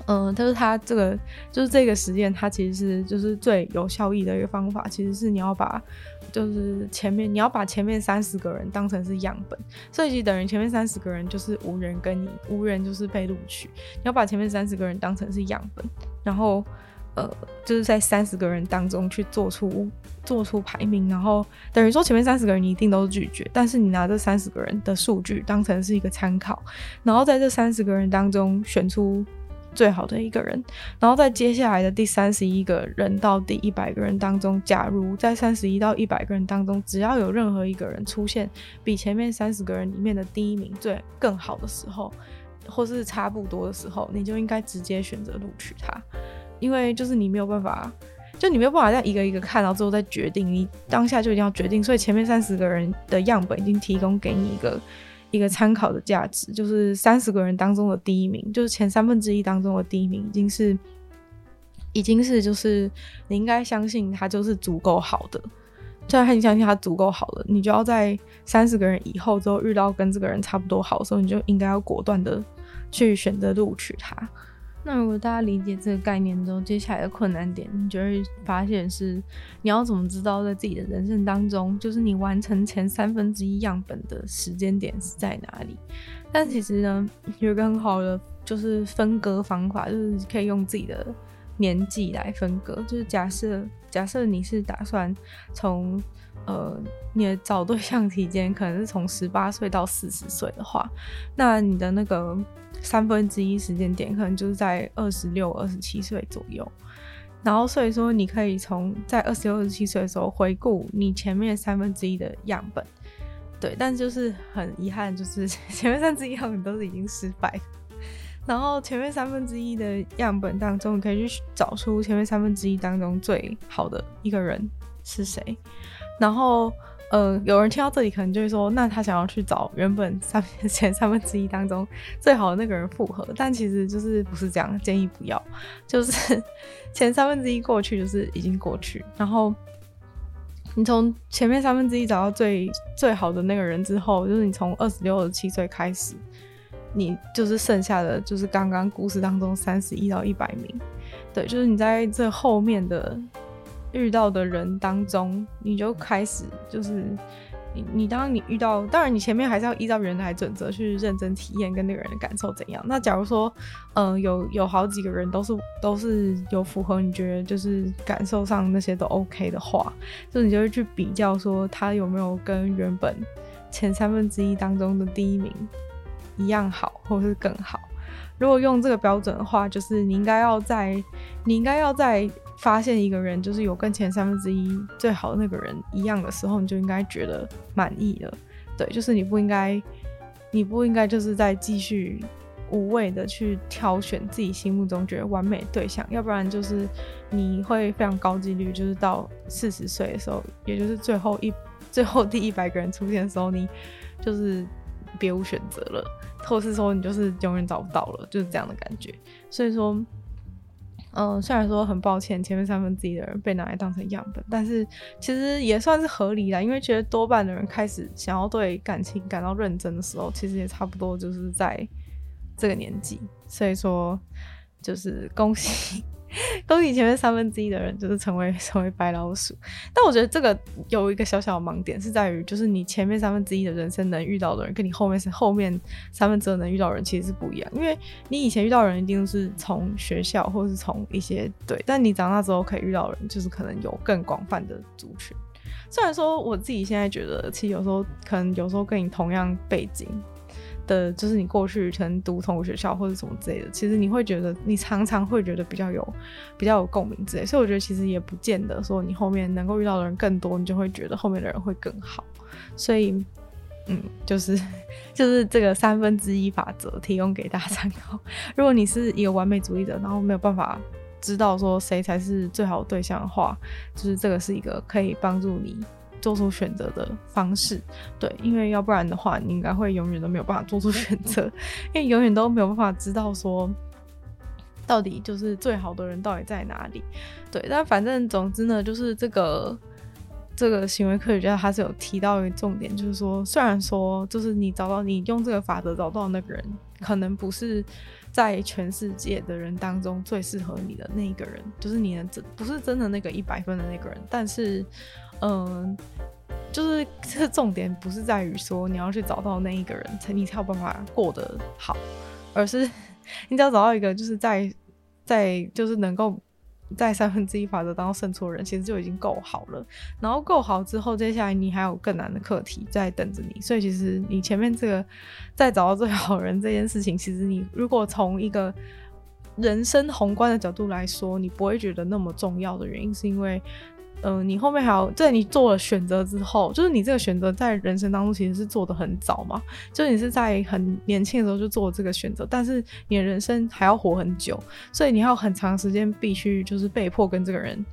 嗯、但，是他这个就是这个实验，它其实是就是最有效益的一个方法，其实是你要把。就是前面你要把前面三十个人当成是样本，所以其实等于前面三十个人就是无人跟你，无人就是被录取。你要把前面三十个人当成是样本，然后呃，就是在三十个人当中去做出做出排名，然后等于说前面三十个人你一定都是拒绝，但是你拿这三十个人的数据当成是一个参考，然后在这三十个人当中选出。最好的一个人，然后在接下来的第三十一个人到第一百个人当中，假如在三十一到一百个人当中，只要有任何一个人出现比前面三十个人里面的第一名最更好的时候，或是差不多的时候，你就应该直接选择录取他，因为就是你没有办法，就你没有办法再一个一个看到之后再决定，你当下就一定要决定，所以前面三十个人的样本已经提供给你一个。一个参考的价值，就是三十个人当中的第一名，就是前三分之一当中的第一名，已经是，已经是，就是你应该相信他就是足够好的。就算你相信他足够好了，你就要在三十个人以后之后遇到跟这个人差不多好的时候，你就应该要果断的去选择录取他。那如果大家理解这个概念之后，接下来的困难点，你就会发现是你要怎么知道在自己的人生当中，就是你完成前三分之一样本的时间点是在哪里？但其实呢，有一个很好的就是分割方法，就是可以用自己的年纪来分割。就是假设假设你是打算从呃你的找对象期间，可能是从十八岁到四十岁的话，那你的那个。三分之一时间点可能就是在二十六、二十七岁左右，然后所以说你可以从在二十六、二十七岁的时候回顾你前面三分之一的样本，对，但就是很遗憾，就是 前面三分之一样本都是已经失败。然后前面三分之一的样本当中，你可以去找出前面三分之一当中最好的一个人是谁。然后，呃，有人听到这里可能就会说，那他想要去找原本三前三分之一当中最好的那个人复合，但其实就是不是这样，建议不要。就是 前三分之一过去就是已经过去，然后你从前面三分之一找到最最好的那个人之后，就是你从二十六、二十七岁开始。你就是剩下的，就是刚刚故事当中三十一到一百名，对，就是你在这后面的遇到的人当中，你就开始就是你你当你遇到，当然你前面还是要依照原来准则去认真体验跟那个人的感受怎样。那假如说，嗯、有有好几个人都是都是有符合你觉得就是感受上那些都 OK 的话，就你就会去比较说他有没有跟原本前三分之一当中的第一名。一样好，或是更好。如果用这个标准的话，就是你应该要在，你应该要在发现一个人就是有跟前三分之一最好的那个人一样的时候，你就应该觉得满意了。对，就是你不应该，你不应该就是在继续无谓的去挑选自己心目中觉得完美对象，要不然就是你会非常高几率，就是到四十岁的时候，也就是最后一最后第一百个人出现的时候，你就是。别无选择了，或是说你就是永远找不到了，就是这样的感觉。所以说，嗯、虽然说很抱歉，前面三分之一的人被拿来当成样本，但是其实也算是合理啦，因为觉得多半的人开始想要对感情感到认真的时候，其实也差不多就是在这个年纪。所以说，就是恭喜。恭喜前面三分之一的人就是成为 成为白老鼠，但我觉得这个有一个小小的盲点是在于，就是你前面三分之一的人生能遇到的人，跟你后面是后面三分之二能遇到的人其实是不一样。因为你以前遇到的人一定是从学校或是从一些对，但你长大之后可以遇到的人就是可能有更广泛的族群。虽然说我自己现在觉得，其实有时候可能有时候跟你同样背景。的，就是你过去可能读同学校或者什么之类的，其实你会觉得，你常常会觉得比较有比较有共鸣之类，所以我觉得其实也不见得说你后面能够遇到的人更多，你就会觉得后面的人会更好。所以，嗯，就是 就是这个三分之一法则提供给大家参考。如果你是一个完美主义者，然后没有办法知道说谁才是最好的对象的话，就是这个是一个可以帮助你。做出选择的方式，对，因为要不然的话，你应该会永远都没有办法做出选择，因为永远都没有办法知道说，到底就是最好的人到底在哪里，对。但反正总之呢，就是这个这个行为科学家他是有提到一个重点，就是说，虽然说就是你找到你用这个法则找到那个人，可能不是在全世界的人当中最适合你的那一个人，就是你的真不是真的那个一百分的那个人，但是。嗯，就是这重点不是在于说你要去找到那一个人，才你才有办法过得好，而是 你只要找到一个，就是在在就是能够在三分之一法则当中胜出的人，其实就已经够好了。然后够好之后，接下来你还有更难的课题在等着你。所以其实你前面这个在找到最好人这件事情，其实你如果从一个人生宏观的角度来说，你不会觉得那么重要的原因，是因为。嗯、你后面还有在你做了选择之后，就是你这个选择在人生当中其实是做得很早嘛，就你是在很年轻的时候就做了这个选择，但是你的人生还要活很久，所以你要很长时间必须就是被迫跟这个人，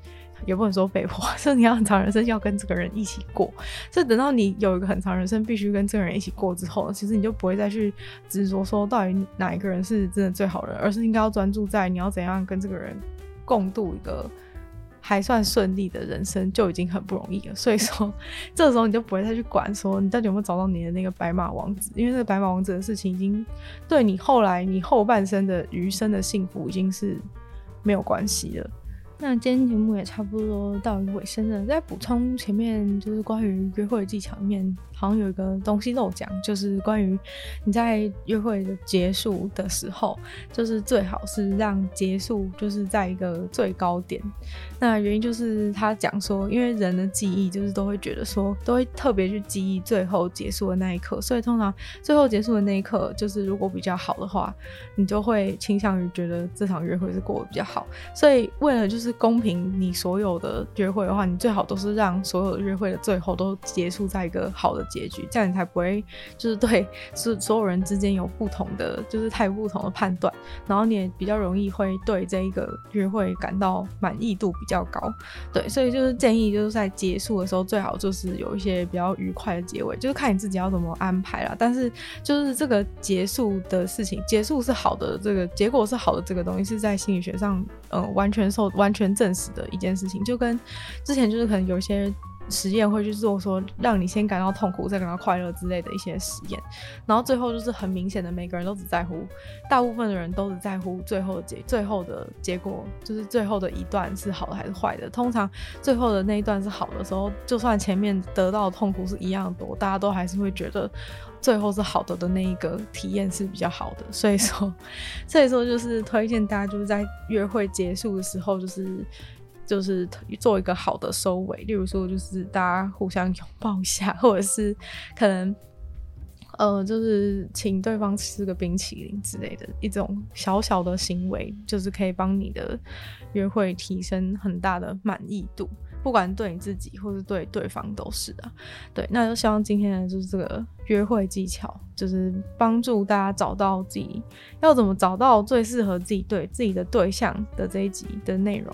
也不能说被迫，就是你要很长人生要跟这个人一起过，所以等到你有一个很长人生必须跟这个人一起过之后，其实你就不会再去执着说到底哪一个人是真的最好的人，而是应该要专注在你要怎样跟这个人共度一个。还算顺利的人生就已经很不容易了，所以说 这时候你就不会再去管说你到底有没有找到你的那个白马王子，因为那个白马王子的事情已经对你后来你后半生的余生的幸福已经是没有关系了。那今天节目也差不多到尾声了，在补充前面就是关于约会的技巧里面，好像有一个东西漏讲，就是关于你在约会的结束的时候，就是最好是让结束就是在一个最高点。那原因就是他讲说，因为人的记忆就是都会觉得说，都会特别去记忆最后结束的那一刻，所以通常最后结束的那一刻，就是如果比较好的话，你就会倾向于觉得这场约会是过得比较好。所以为了就是就是公平你所有的约会的话，你最好都是让所有的约会的最后都结束在一个好的结局，这样你才不会就是对是所有人之间有不同的就是太不同的判断，然后你也比较容易会对这一个约会感到满意度比较高。对，所以就是建议就是在结束的时候最好就是有一些比较愉快的结尾，就是看你自己要怎么安排啦。但是就是这个结束的事情，结束是好的，这个结果是好的，这个东西是在心理学上，呃，完全受完全证实的一件事情。就跟之前就是可能有些实验会去做说，让你先感到痛苦，再感到快乐之类的一些实验，然后最后就是很明显的，每个人都只在乎，大部分的人都只在乎最后结，最后的结果就是最后的一段是好的还是坏的。通常最后的那一段是好的时候，就算前面得到的痛苦是一样多，大家都还是会觉得。最后是好的的那一个体验是比较好的，所以说，所以说就是推荐大家就是在约会结束的时候，就是就是做一个好的收尾，例如说就是大家互相拥抱一下，或者是可能呃就是请对方吃个冰淇淋之类的一种小小的行为，就是可以帮你的约会提升很大的满意度。不管对你自己或是对对方都是啊，对，那就希望今天的就是这个约会技巧，就是帮助大家找到自己要怎么找到最适合自己对自己的对象的这一集的内容，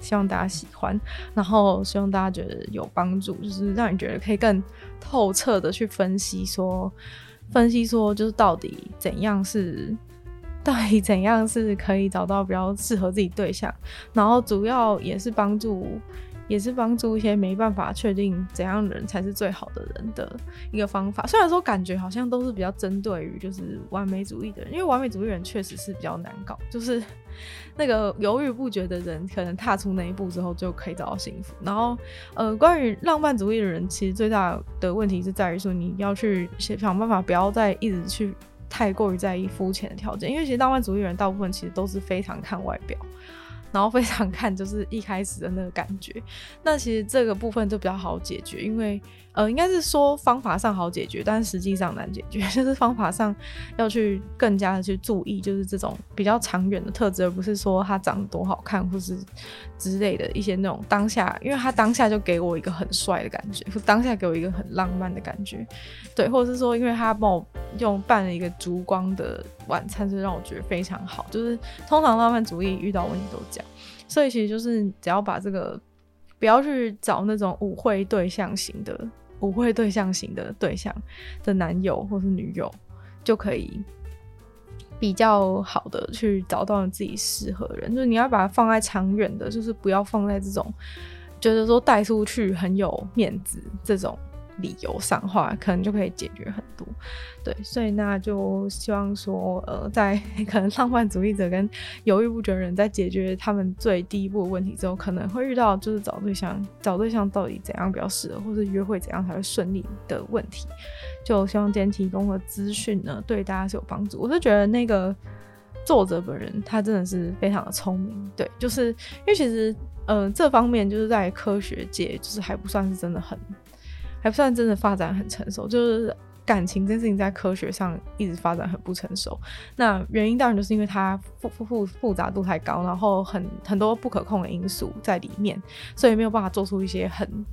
希望大家喜欢，然后希望大家觉得有帮助，就是让你觉得可以更透彻的去分析说，分析说就是到底怎样是，到底怎样是可以找到比较适合自己对象，然后主要也是帮助。也是帮助一些没办法确定怎样人才是最好的人的一个方法。虽然说感觉好像都是比较针对于就是完美主义的人，因为完美主义人确实是比较难搞。就是那个犹豫不决的人，可能踏出那一步之后就可以找到幸福。然后，呃，关于浪漫主义的人，其实最大的问题是在于说，你要去想办法不要再一直去太过于在意肤浅的条件，因为其实浪漫主义人大部分其实都是非常看外表。然后非常看就是一开始的那个感觉，那其实这个部分就比较好解决，因为呃应该是说方法上好解决，但实际上难解决，就是方法上要去更加的去注意，就是这种比较长远的特质，而不是说他长得多好看或是之类的一些那种当下，因为他当下就给我一个很帅的感觉，当下给我一个很浪漫的感觉，对，或者是说因为他帮我用办了一个烛光的晚餐，就让我觉得非常好，就是通常浪漫主义遇到问题都这样。所以其实就是只要把这个，不要去找那种舞会对象型的舞会对象型的对象的男友或是女友，就可以比较好的去找到你自己适合的人。就是你要把它放在长远的，就是不要放在这种觉得说带出去很有面子这种。理由上话，可能就可以解决很多，对，所以那就希望说，呃，在可能浪漫主义者跟犹豫不决的人在解决他们最第一步的问题之后，可能会遇到就是找对象，找对象到底怎样比较适合，或是约会怎样才会顺利的问题。就希望今天提供的资讯呢，对大家是有帮助。我是觉得那个作者本人他真的是非常的聪明，对，就是因为其实，呃，这方面就是在科学界就是还不算是真的很。还不算真的发展很成熟，就是感情这件事情在科学上一直发展很不成熟。那原因当然就是因为它复复复复杂度太高，然后很很多不可控的因素在里面，所以没有办法做出一些很。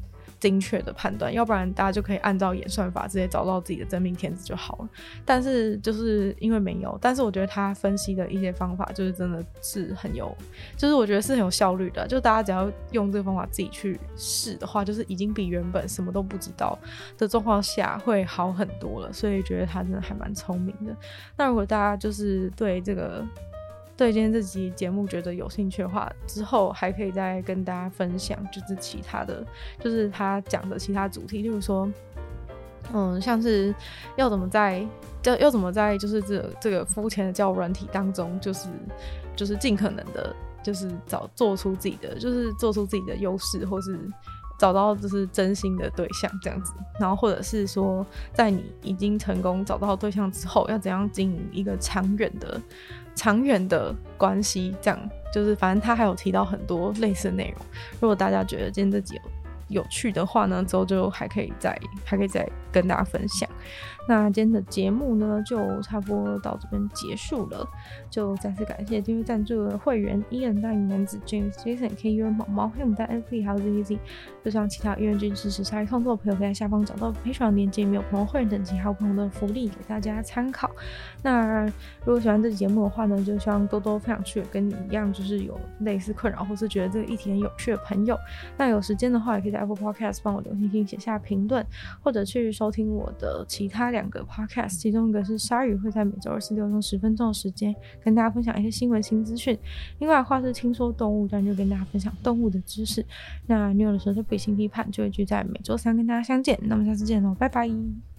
精确的判断，要不然大家就可以按照演算法直接找到自己的真命天子就好了。但是就是因为没有，但是我觉得他分析的一些方法就是真的是很有，就是我觉得是很有效率的。就大家只要用这个方法自己去试的话，就是已经比原本什么都不知道的状况下会好很多了。所以觉得他真的还蛮聪明的。那如果大家就是对这个。对今天这集节目觉得有兴趣的话，之后还可以再跟大家分享，就是其他的，就是他讲的其他主题，例如说，嗯，像是要怎么在要要怎么在就是这这个肤浅的交友软体当中，就是就是尽可能的，就是找做出自己的，就是做出自己的优势，或是找到就是真心的对象这样子，然后或者是说，在你已经成功找到对象之后，要怎样经营一个长远的。长远的关系，这样就是，反正他还有提到很多类似的内容。如果大家觉得今天这集有有趣的话呢，之后就还可以再还可以再跟大家分享。那今天的节目呢，就差不多到这边结束了。就再次感谢今日赞助的会员伊恩、大龄男子 James、Jason、K、U、毛毛、黑牡丹、F、还有 Z、Z。就像其他愿意支持鲨鱼创作的朋友，可以在下方找到 Patreon 链接，没有朋友会员等级，还有不同的福利给大家参考。那如果喜欢这期节目的话呢，就希望多多分享出去，跟你一样就是有类似困扰，或是觉得这个议题很有趣的朋友。那有时间的话，也可以在 Apple Podcast 帮我留星星、写下评论，或者去收听我的其他两个 Podcast，其中一个是鲨鱼，会在每周二、四、六用十分钟的时间跟大家分享一些新闻新资讯。另外的话是听说动物，但就跟大家分享动物的知识。那你有的纯粹理性批判就会聚在每周三跟大家相见。那么下次见喽，拜拜。